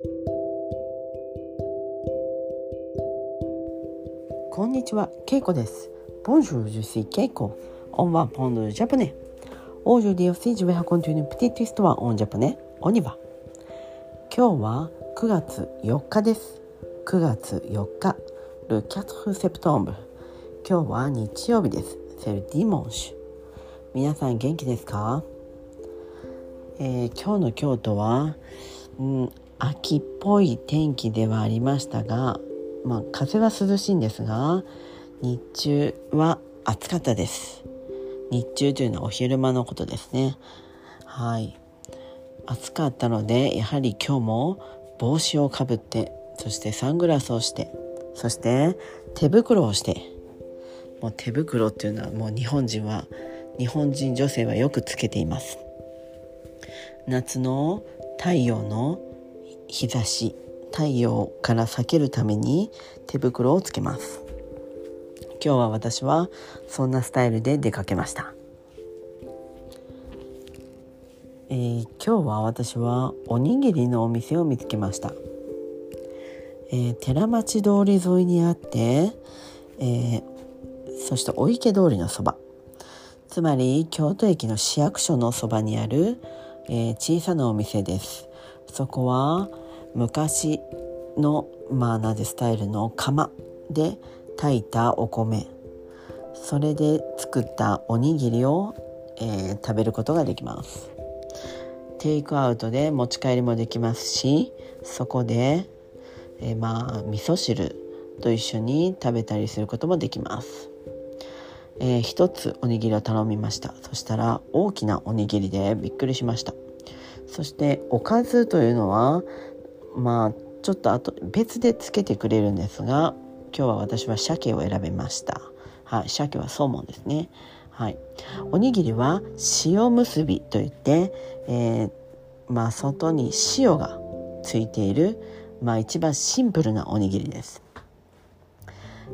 こんにちは、ケイコです。Bonjour, je suis Keiko. On va apprendre le japonais. Aujourd'hui aussi, je vais raconter une petite histoire en japonais. On y va. 今日は9月4日です。9月4日、le 4 septembre。今日は日曜日です。C'est le dimanche。皆さん元気ですか、えー、今日の京都は、うん、秋っぽい天気ではありましたがまあ、風は涼しいんですが日中は暑かったです。日中というのはお昼間のことですね。はい。暑かったのでやはり今日も帽子をかぶってそしてサングラスをしてそして手袋をして。もう手袋っていうのはもう日本人は日本人女性はよくつけています。夏の太陽の日差し太陽から避けるために手袋をつけます。今日は私はそんなスタイルで出かけました、えー、今日は私はおにぎりのお店を見つけました、えー、寺町通り沿いにあって、えー、そしてお池通りのそば。つまり京都駅の市役所のそばにある、え小さなお店です。そこは昔のまあなぜスタイルの釜で炊いたお米。それで作ったおにぎりを、えー、食べることができます。テイクアウトで持ち帰りもできますしそこで、えー、まあ味噌汁と一緒に食べたりすることもできます、えー、一つおにぎりを頼みました。そしたら大きなおにぎりでびっくりしました。そしておかずというのはまあちょっとあと別でつけてくれるんですが今日は私は鮭を選びました。はい鮭はソーモンですね。はい。おにぎりは塩結びといって、えー、まあ外に塩がついているまあ一番シンプルなおにぎりです、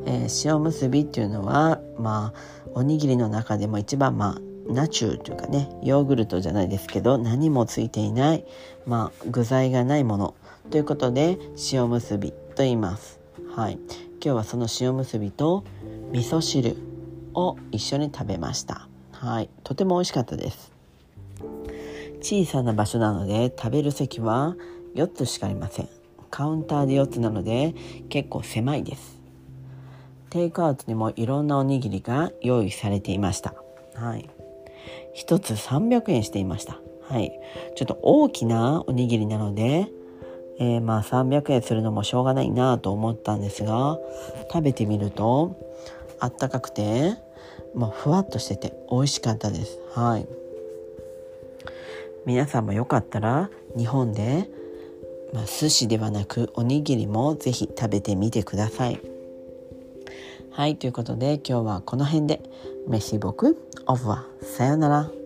えー、塩結びっていうのはまあおにぎりの中でも一番まあナチューというかねヨーグルトじゃないですけど何もついていないまあ具材がないものということで塩むすびと言います。はい、今日はその塩むすびと味噌汁を一緒に食べました。はい、とても美味しかったです。小さな場所なので食べる席は4つしかありません。カウンターで4つなので結構狭いです。テイクアウトにもいろんなおにぎりが用意されていました。はい。1つ300円していました。はい。ちょっと大きなおにぎりなので、えー、まあ300円するのもしょうがないなと思ったんですが食べてみるとあったかくて、まあ、ふわっとしてて美味しかったですはい皆さんもよかったら日本で、まあ、寿司ではなくおにぎりもぜひ食べてみてくださいはいということで今日はこの辺で。メシボクオフはさよなら。